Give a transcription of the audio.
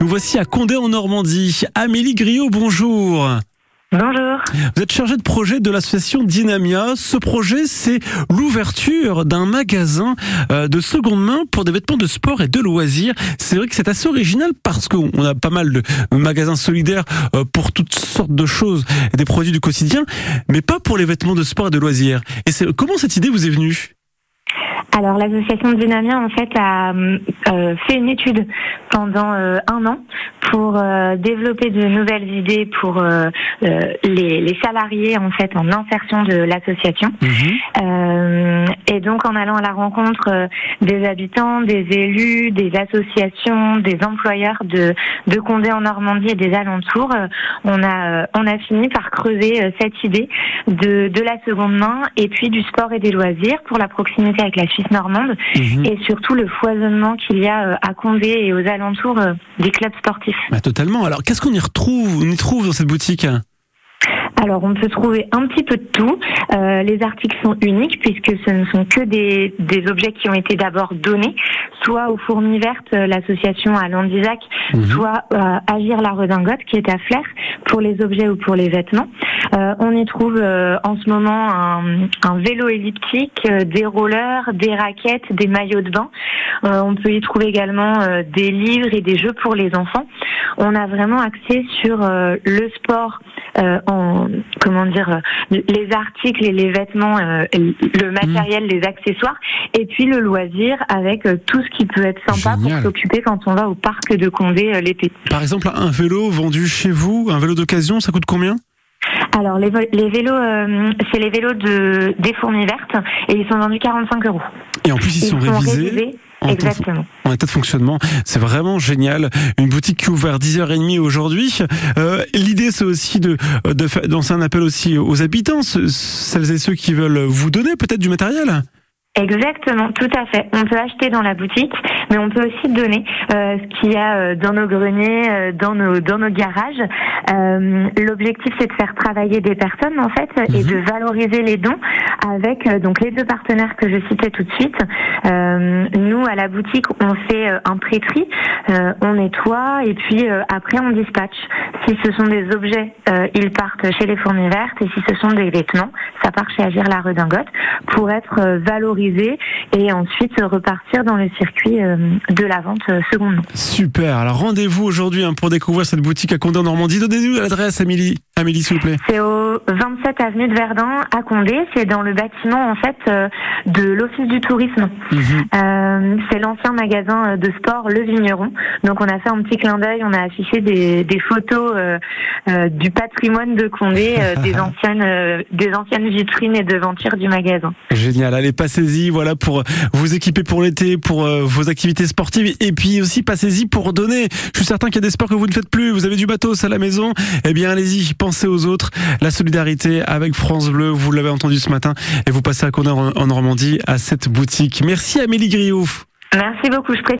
Nous voici à Condé en Normandie. Amélie Griot, bonjour. Bonjour. Vous êtes chargée de projet de l'association Dynamia. Ce projet, c'est l'ouverture d'un magasin euh, de seconde main pour des vêtements de sport et de loisirs. C'est vrai que c'est assez original parce qu'on a pas mal de magasins solidaires euh, pour toutes sortes de choses et des produits du quotidien, mais pas pour les vêtements de sport et de loisirs. Et c'est comment cette idée vous est venue? Alors l'association Dynamia en fait a euh, fait une étude pendant euh, un an pour euh, développer de nouvelles idées pour les, les, salariés en fait en insertion de l'association. Mhm. et donc en allant à la rencontre des habitants, des élus, des associations, des employeurs de, de Condé en Normandie et des alentours, on a on a fini par creuser cette idée de, de la seconde main et puis du sport et des loisirs pour la proximité avec la Suisse normande mhm. et surtout le foisonnement qu'il y a euh, à Condé et aux alentours euh, des clubs sportifs. Bah, totalement. Alors qu'est-ce qu'on y retrouve On y trouve dans cette boutique? Alors on peut trouver un petit peu de tout. Euh, les articles sont uniques puisque ce ne sont que des, des objets qui ont été d'abord donnés, soit aux Fourmis Vertes, l'association à Landisac, mhm. soit Agir la Redingote qui est à Flair pour les objets ou pour les vêtements. Euh, on y trouve euh, en ce moment un, un vélo elliptique, des rollers, des raquettes, des maillots de bain. on peut y trouver également des livres et des jeux pour les enfants. On a vraiment axé sur le sport euh, en comment dire euh, les articles et les vêtements, euh, le matériel, mm. les accessoires, et puis le loisir avec tout ce qui peut être sympa pour s'occuper quand on va au parc de Condé l'été. Par exemple, un vélo vendu chez vous, un vélo d'occasion, ça coûte combien? Alors les, les vélos, c'est les vélos de des fourmis vertes et ils sont vendus 45 euros. Et en plus ils, sont, révisés en Exactement. en état de fonctionnement. C'est vraiment génial. Une boutique qui ouvre à 10h30 aujourd'hui. Euh, L'idée, c'est aussi de, de lancer un appel aussi aux habitants, celles et ceux qui veulent vous donner peut-être du matériel. Exactement, tout à fait. On peut acheter dans la boutique, mais on peut aussi donner euh, ce qu'il y a euh, dans nos greniers, euh, dans nos dans nos garages. Euh, L'objectif, c'est de faire travailler des personnes en fait et mhm. de valoriser les dons avec euh, donc les deux partenaires que je citais tout de suite. nous, à la boutique, on fait un pré-tri, on nettoie et puis après on dispatche. Si ce sont des objets, ils partent chez les fourmis vertes et si ce sont des vêtements, ça part chez Agir la Redingote pour être valorisé et ensuite repartir dans le circuit euh, de la vente euh, seconde Super. Alors rendez-vous aujourd'hui hein, pour découvrir cette boutique à Condé en Normandie. Donnez-nous l'adresse, Amélie. Amélie, s'il vous plaît. C'est au 27 avenue de Verdun à Condé. C'est dans le bâtiment en fait euh, de l'Office du tourisme. Mhm. c'est l'ancien magasin de sport Le Vigneron. Donc on a fait un petit clin d'œil. On a affiché des, des photos du patrimoine de Condé, des anciennes des anciennes vitrines et devantures du magasin. Génial. Allez, passez-y voilà, pour vous équiper pour l'été, pour euh, vos activités sportives. Et puis aussi, passez-y pour donner. Je suis certain qu'il y a des sports que vous ne faites plus. Vous avez du bateau à la maison. Eh bien, allez-y, pensez aux autres. La solidarité avec France Bleu, vous l'avez entendu ce matin. Et vous passez à Condor en Normandie, à cette boutique. Merci Amélie Griot. Merci beaucoup.